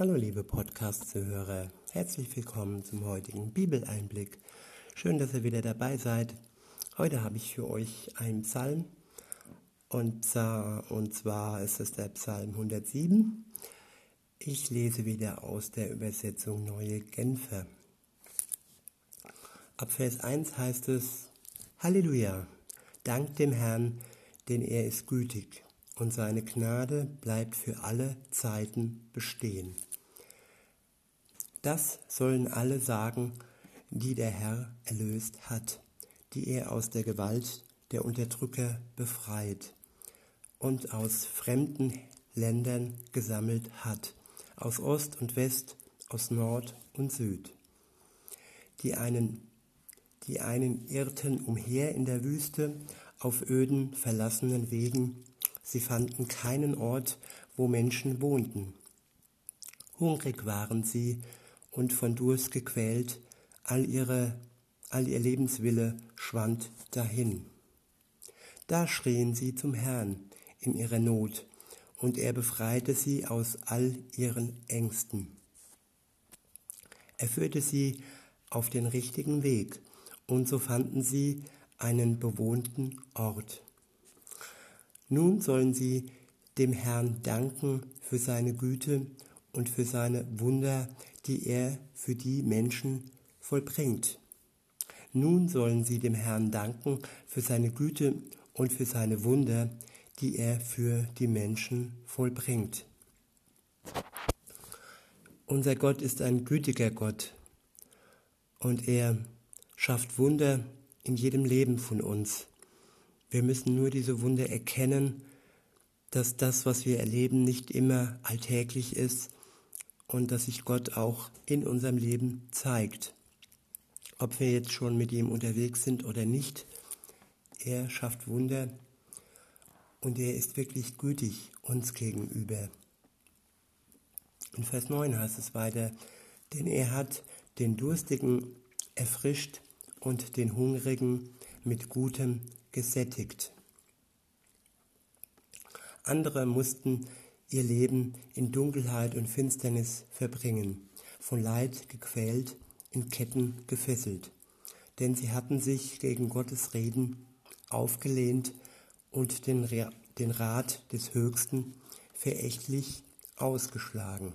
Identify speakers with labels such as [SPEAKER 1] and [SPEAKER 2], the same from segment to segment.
[SPEAKER 1] Hallo liebe Podcast-Zuhörer, herzlich willkommen zum heutigen Bibeleinblick. Schön, dass ihr wieder dabei seid. Heute habe ich für euch einen Psalm und, und zwar ist es der Psalm 107. Ich lese wieder aus der Übersetzung Neue Genfer. Ab Vers 1 heißt es, Halleluja, dank dem Herrn, denn er ist gütig und seine Gnade bleibt für alle Zeiten bestehen. Das sollen alle sagen, die der Herr erlöst hat, die er aus der Gewalt der Unterdrücker befreit und aus fremden Ländern gesammelt hat, aus Ost und West, aus Nord und Süd. Die einen, die einen irrten umher in der Wüste auf öden, verlassenen Wegen, sie fanden keinen Ort, wo Menschen wohnten. Hungrig waren sie und von Durst gequält, all, ihre, all ihr Lebenswille schwand dahin. Da schrien sie zum Herrn in ihrer Not, und er befreite sie aus all ihren Ängsten. Er führte sie auf den richtigen Weg, und so fanden sie einen bewohnten Ort. Nun sollen sie dem Herrn danken für seine Güte und für seine Wunder, die er für die Menschen vollbringt. Nun sollen sie dem Herrn danken für seine Güte und für seine Wunder, die er für die Menschen vollbringt. Unser Gott ist ein gütiger Gott und er schafft Wunder in jedem Leben von uns. Wir müssen nur diese Wunder erkennen, dass das, was wir erleben, nicht immer alltäglich ist und dass sich Gott auch in unserem Leben zeigt. Ob wir jetzt schon mit ihm unterwegs sind oder nicht, er schafft Wunder und er ist wirklich gütig uns gegenüber. In Vers 9 heißt es weiter, denn er hat den Durstigen erfrischt und den Hungrigen mit Gutem gesättigt. Andere mussten ihr Leben in Dunkelheit und Finsternis verbringen, von Leid gequält, in Ketten gefesselt. Denn sie hatten sich gegen Gottes Reden aufgelehnt und den, den Rat des Höchsten verächtlich ausgeschlagen.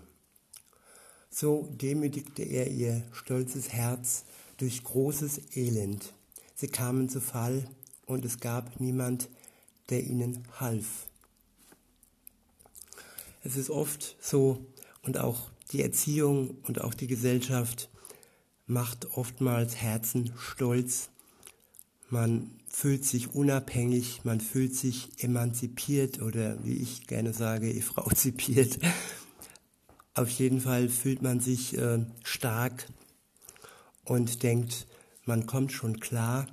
[SPEAKER 1] So demütigte er ihr stolzes Herz durch großes Elend. Sie kamen zu Fall und es gab niemand, der ihnen half. Es ist oft so und auch die Erziehung und auch die Gesellschaft macht oftmals Herzen stolz. Man fühlt sich unabhängig, man fühlt sich emanzipiert oder wie ich gerne sage, efrauzipiert. Auf jeden Fall fühlt man sich äh, stark und denkt, man kommt schon klar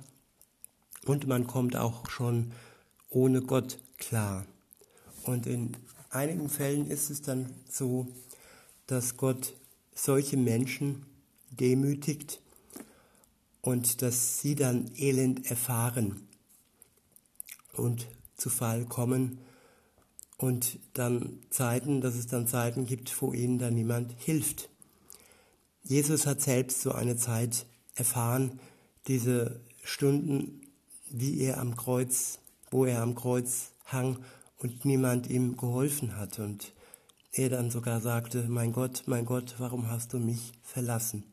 [SPEAKER 1] und man kommt auch schon ohne Gott klar. Und in einigen Fällen ist es dann so, dass Gott solche Menschen demütigt und dass sie dann Elend erfahren und zu Fall kommen und dann Zeiten, dass es dann Zeiten gibt, wo ihnen dann niemand hilft. Jesus hat selbst so eine Zeit erfahren, diese Stunden, wie er am Kreuz, wo er am Kreuz hang und niemand ihm geholfen hat und er dann sogar sagte, mein Gott, mein Gott, warum hast du mich verlassen?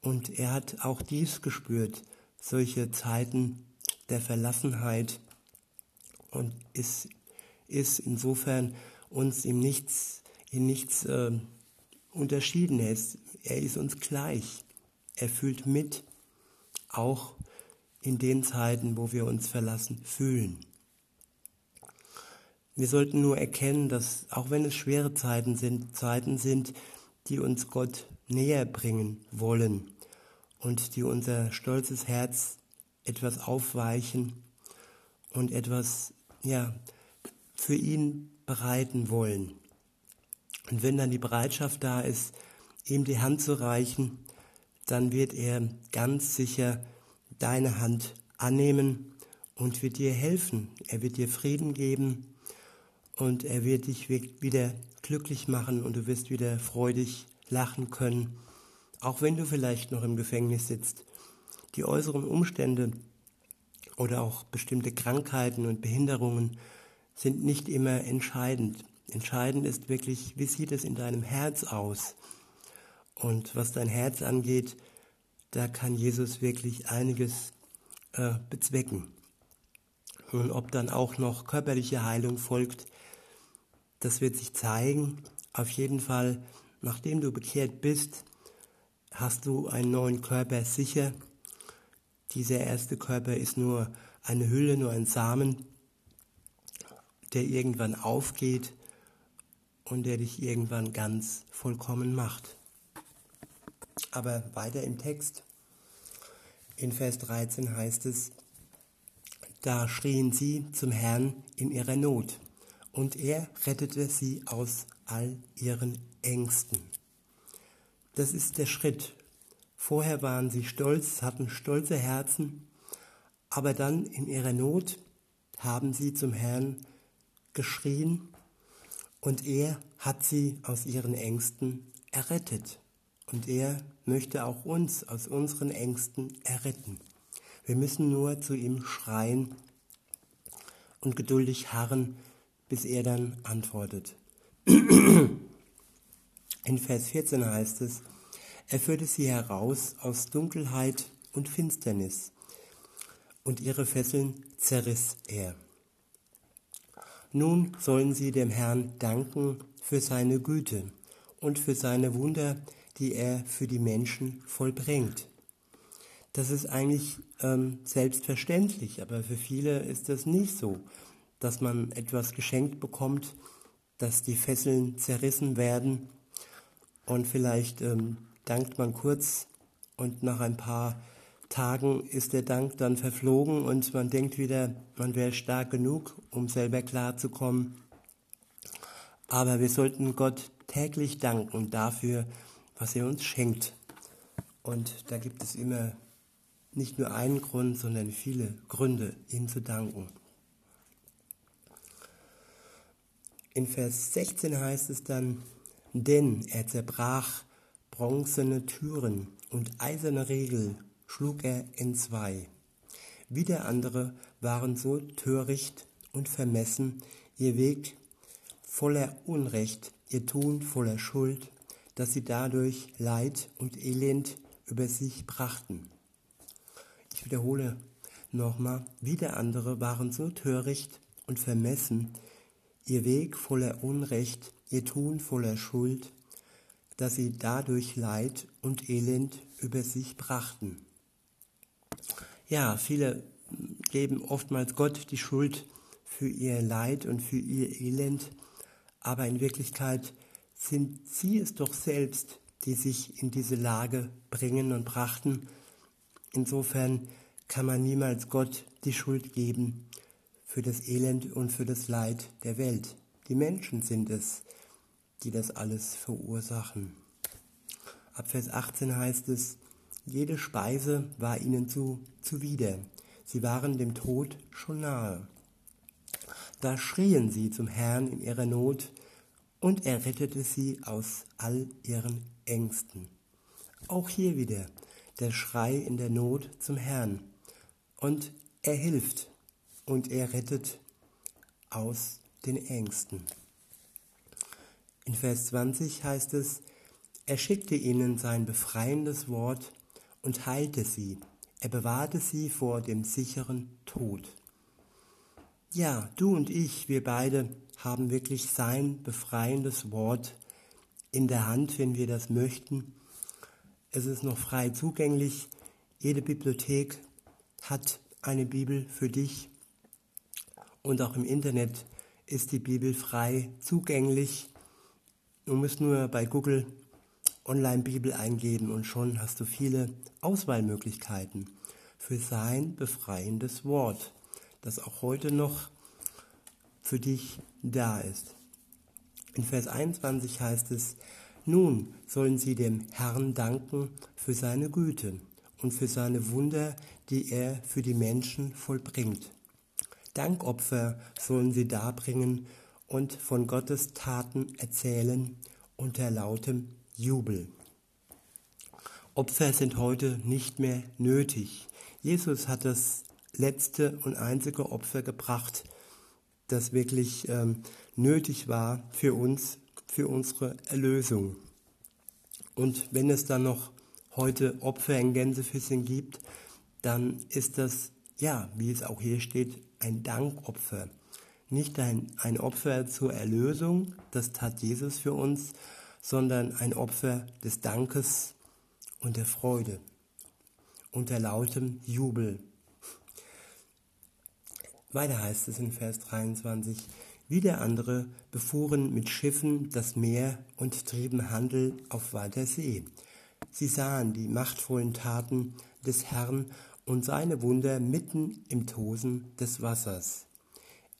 [SPEAKER 1] Und er hat auch dies gespürt, solche Zeiten der Verlassenheit und ist, ist insofern uns in nichts, in nichts äh, unterschieden. Er ist, er ist uns gleich. Er fühlt mit, auch in den Zeiten, wo wir uns verlassen fühlen. Wir sollten nur erkennen, dass auch wenn es schwere Zeiten sind, Zeiten sind, die uns Gott näher bringen wollen und die unser stolzes Herz etwas aufweichen und etwas, ja, für ihn bereiten wollen. Und wenn dann die Bereitschaft da ist, ihm die Hand zu reichen, dann wird er ganz sicher deine Hand annehmen und wird dir helfen. Er wird dir Frieden geben und er wird dich wieder glücklich machen und du wirst wieder freudig lachen können, auch wenn du vielleicht noch im Gefängnis sitzt. Die äußeren Umstände oder auch bestimmte Krankheiten und Behinderungen sind nicht immer entscheidend. Entscheidend ist wirklich, wie sieht es in deinem Herz aus? Und was dein Herz angeht, da kann Jesus wirklich einiges äh, bezwecken. Und ob dann auch noch körperliche Heilung folgt, das wird sich zeigen. Auf jeden Fall, nachdem du bekehrt bist, hast du einen neuen Körper sicher. Dieser erste Körper ist nur eine Hülle, nur ein Samen, der irgendwann aufgeht und der dich irgendwann ganz vollkommen macht. Aber weiter im Text, in Vers 13 heißt es, da schrien sie zum Herrn in ihrer Not, und er rettete sie aus all ihren Ängsten. Das ist der Schritt. Vorher waren sie stolz, hatten stolze Herzen, aber dann in ihrer Not haben sie zum Herrn geschrien und er hat sie aus ihren Ängsten errettet. Und er möchte auch uns aus unseren Ängsten erretten. Wir müssen nur zu ihm schreien und geduldig harren, bis er dann antwortet. In Vers 14 heißt es, er führte sie heraus aus Dunkelheit und Finsternis, und ihre Fesseln zerriss er. Nun sollen sie dem Herrn danken für seine Güte und für seine Wunder, die er für die Menschen vollbringt. Das ist eigentlich ähm, selbstverständlich, aber für viele ist das nicht so, dass man etwas geschenkt bekommt, dass die Fesseln zerrissen werden und vielleicht ähm, dankt man kurz und nach ein paar Tagen ist der Dank dann verflogen und man denkt wieder, man wäre stark genug, um selber klarzukommen. Aber wir sollten Gott täglich danken dafür, was er uns schenkt. Und da gibt es immer nicht nur einen Grund, sondern viele Gründe, ihm zu danken. In Vers 16 heißt es dann, denn er zerbrach bronzene Türen und eiserne Regel schlug er entzwei. Wieder andere waren so töricht und vermessen, ihr Weg voller Unrecht, ihr Tun voller Schuld, dass sie dadurch Leid und Elend über sich brachten. Ich wiederhole nochmal, wieder andere waren so töricht und vermessen, ihr Weg voller Unrecht, ihr Tun voller Schuld, dass sie dadurch Leid und Elend über sich brachten. Ja, viele geben oftmals Gott die Schuld für ihr Leid und für ihr Elend, aber in Wirklichkeit sind sie es doch selbst, die sich in diese Lage bringen und brachten. Insofern kann man niemals Gott die Schuld geben für das Elend und für das Leid der Welt. Die Menschen sind es, die das alles verursachen. Ab Vers 18 heißt es, jede Speise war ihnen zu, zuwider, sie waren dem Tod schon nahe. Da schrien sie zum Herrn in ihrer Not, und er rettete sie aus all ihren Ängsten. Auch hier wieder der Schrei in der Not zum Herrn. Und er hilft und er rettet aus den Ängsten. In Vers 20 heißt es, er schickte ihnen sein befreiendes Wort und heilte sie. Er bewahrte sie vor dem sicheren Tod. Ja, du und ich, wir beide haben wirklich sein befreiendes Wort in der Hand, wenn wir das möchten. Es ist noch frei zugänglich. Jede Bibliothek hat eine Bibel für dich. Und auch im Internet ist die Bibel frei zugänglich. Du musst nur bei Google Online-Bibel eingeben und schon hast du viele Auswahlmöglichkeiten für sein befreiendes Wort, das auch heute noch für dich da ist. In Vers 21 heißt es, nun sollen sie dem Herrn danken für seine Güte und für seine Wunder, die er für die Menschen vollbringt. Dankopfer sollen sie darbringen und von Gottes Taten erzählen unter lautem Jubel. Opfer sind heute nicht mehr nötig. Jesus hat das letzte und einzige Opfer gebracht, das wirklich ähm, nötig war für uns, für unsere Erlösung. Und wenn es dann noch heute Opfer in Gänsefüßchen gibt, dann ist das, ja, wie es auch hier steht, ein Dankopfer. Nicht ein, ein Opfer zur Erlösung, das tat Jesus für uns, sondern ein Opfer des Dankes und der Freude, unter lautem Jubel. Weiter heißt es in Vers 23, wieder andere befuhren mit Schiffen das Meer und trieben Handel auf weiter See. Sie sahen die machtvollen Taten des Herrn und seine Wunder mitten im Tosen des Wassers.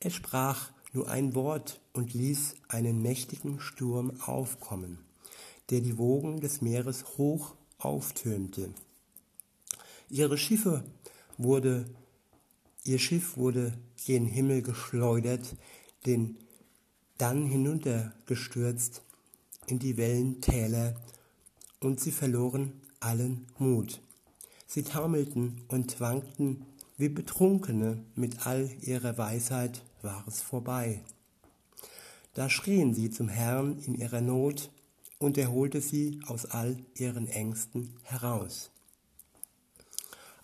[SPEAKER 1] Er sprach nur ein Wort und ließ einen mächtigen Sturm aufkommen, der die Wogen des Meeres hoch auftürmte. Ihre Schiffe wurde, ihr Schiff wurde gen Himmel geschleudert, den dann hinuntergestürzt in die Wellentäler, und sie verloren allen Mut. Sie taumelten und wankten wie Betrunkene, mit all ihrer Weisheit war es vorbei. Da schrien sie zum Herrn in ihrer Not, und er holte sie aus all ihren Ängsten heraus.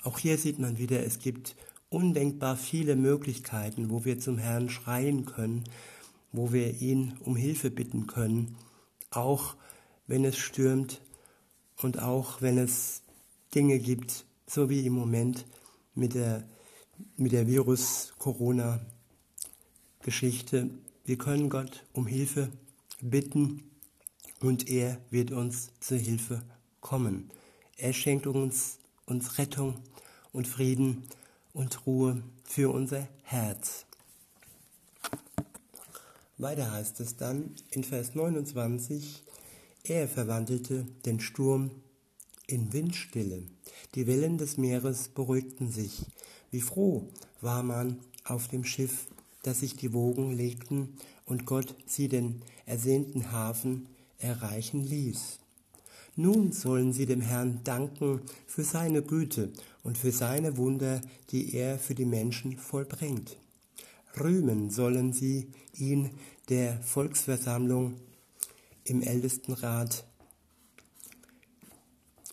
[SPEAKER 1] Auch hier sieht man wieder, es gibt undenkbar viele Möglichkeiten, wo wir zum Herrn schreien können, wo wir ihn um Hilfe bitten können, auch wenn es stürmt und auch wenn es Dinge gibt, so wie im Moment mit der, mit der Virus-Corona-Geschichte. Wir können Gott um Hilfe bitten und er wird uns zur Hilfe kommen. Er schenkt uns, uns Rettung und Frieden und Ruhe für unser Herz. Weiter heißt es dann in Vers 29, er verwandelte den Sturm in Windstille. Die Wellen des Meeres beruhigten sich. Wie froh war man auf dem Schiff, dass sich die Wogen legten und Gott sie den ersehnten Hafen erreichen ließ. Nun sollen sie dem Herrn danken für seine Güte und für seine Wunder, die er für die Menschen vollbringt. Rühmen sollen sie ihn der Volksversammlung im Ältestenrat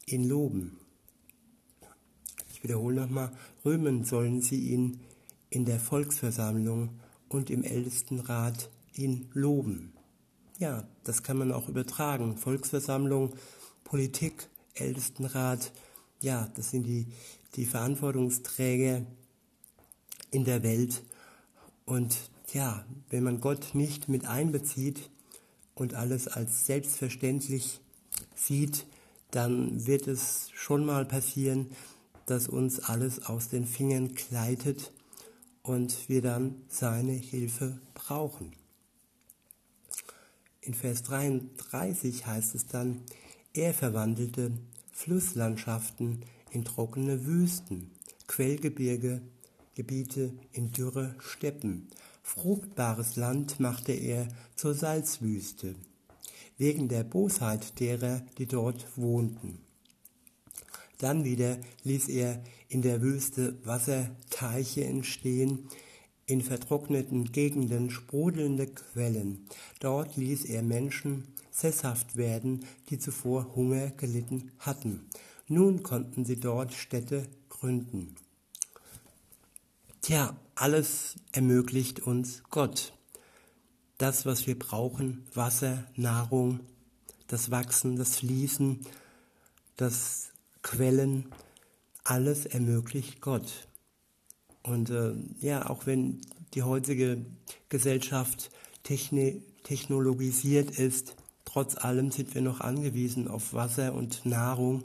[SPEAKER 1] ihn loben. Ich wiederhole nochmal, rühmen sollen sie ihn in der Volksversammlung und im Ältestenrat ihn loben. Ja, das kann man auch übertragen. Volksversammlung, Politik, Ältestenrat, ja, das sind die, die Verantwortungsträger in der Welt. Und ja, wenn man Gott nicht mit einbezieht und alles als selbstverständlich sieht, dann wird es schon mal passieren, dass uns alles aus den Fingern gleitet und wir dann seine Hilfe brauchen. In Vers 33 heißt es dann, er verwandelte Flusslandschaften in trockene Wüsten, Quellgebirge, Gebiete in dürre Steppen. Fruchtbares Land machte er zur Salzwüste wegen der Bosheit derer, die dort wohnten. Dann wieder ließ er in der Wüste Wasserteiche entstehen, in vertrockneten Gegenden sprudelnde Quellen. Dort ließ er Menschen sesshaft werden, die zuvor Hunger gelitten hatten. Nun konnten sie dort Städte gründen. Tja, alles ermöglicht uns Gott das, was wir brauchen, Wasser, Nahrung, das Wachsen, das Fließen, das Quellen, alles ermöglicht Gott. Und äh, ja, auch wenn die heutige Gesellschaft techni technologisiert ist, trotz allem sind wir noch angewiesen auf Wasser und Nahrung.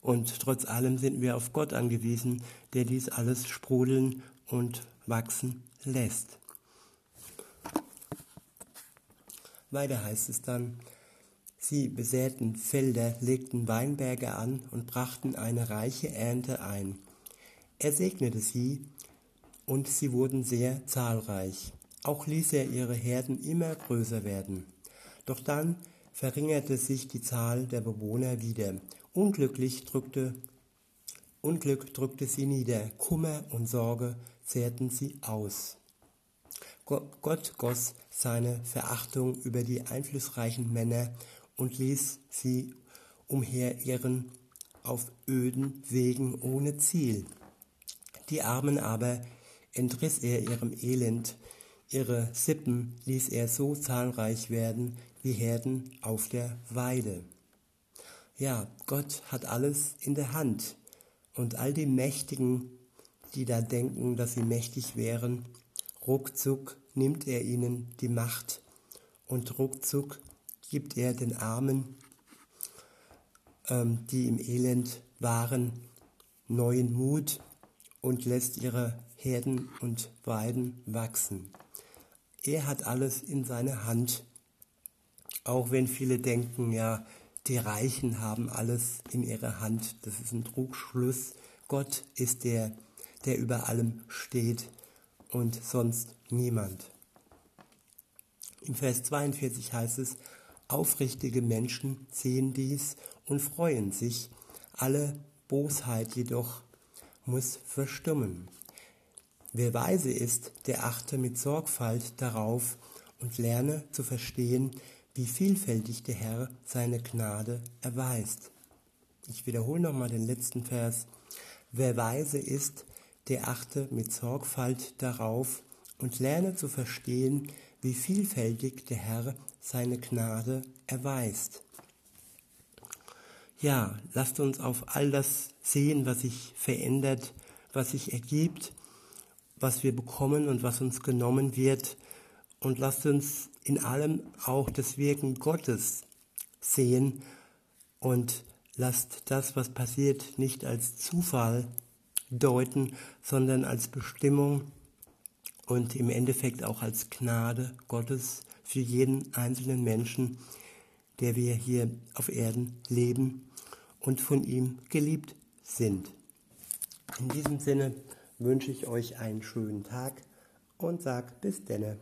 [SPEAKER 1] Und trotz allem sind wir auf Gott angewiesen, der dies alles sprudeln und wachsen lässt. Weiter heißt es dann, sie besäten Felder, legten Weinberge an und brachten eine reiche Ernte ein. Er segnete sie, und sie wurden sehr zahlreich. Auch ließ er ihre Herden immer größer werden. Doch dann verringerte sich die Zahl der Bewohner wieder. Unglücklich drückte, Unglück drückte sie nieder, Kummer und Sorge zehrten sie aus. Gott goss seine Verachtung über die einflussreichen Männer und ließ sie umherirren auf öden Wegen ohne Ziel. Die Armen aber entriss er ihrem Elend, ihre Sippen ließ er so zahlreich werden wie Herden auf der Weide. Ja, Gott hat alles in der Hand und all die Mächtigen, die da denken, dass sie mächtig wären, ruckzuck nimmt er ihnen die Macht und ruckzuck gibt er den Armen, ähm, die im Elend waren, neuen Mut und lässt ihre Herden und Weiden wachsen. Er hat alles in seiner Hand, auch wenn viele denken, ja, die Reichen haben alles in ihrer Hand. Das ist ein Trugschluss. Gott ist der, der über allem steht und sonst niemand. Im Vers 42 heißt es, aufrichtige Menschen sehen dies und freuen sich, alle Bosheit jedoch muss verstummen. Wer weise ist, der achte mit Sorgfalt darauf und lerne zu verstehen, wie vielfältig der Herr seine Gnade erweist. Ich wiederhole nochmal den letzten Vers. Wer weise ist, der achte mit Sorgfalt darauf und lerne zu verstehen, wie vielfältig der Herr seine Gnade erweist. Ja, lasst uns auf all das sehen, was sich verändert, was sich ergibt, was wir bekommen und was uns genommen wird. Und lasst uns in allem auch das Wirken Gottes sehen und lasst das, was passiert, nicht als Zufall deuten, sondern als Bestimmung und im Endeffekt auch als Gnade Gottes für jeden einzelnen Menschen, der wir hier auf Erden leben und von ihm geliebt sind. In diesem Sinne wünsche ich euch einen schönen Tag und sag bis denne.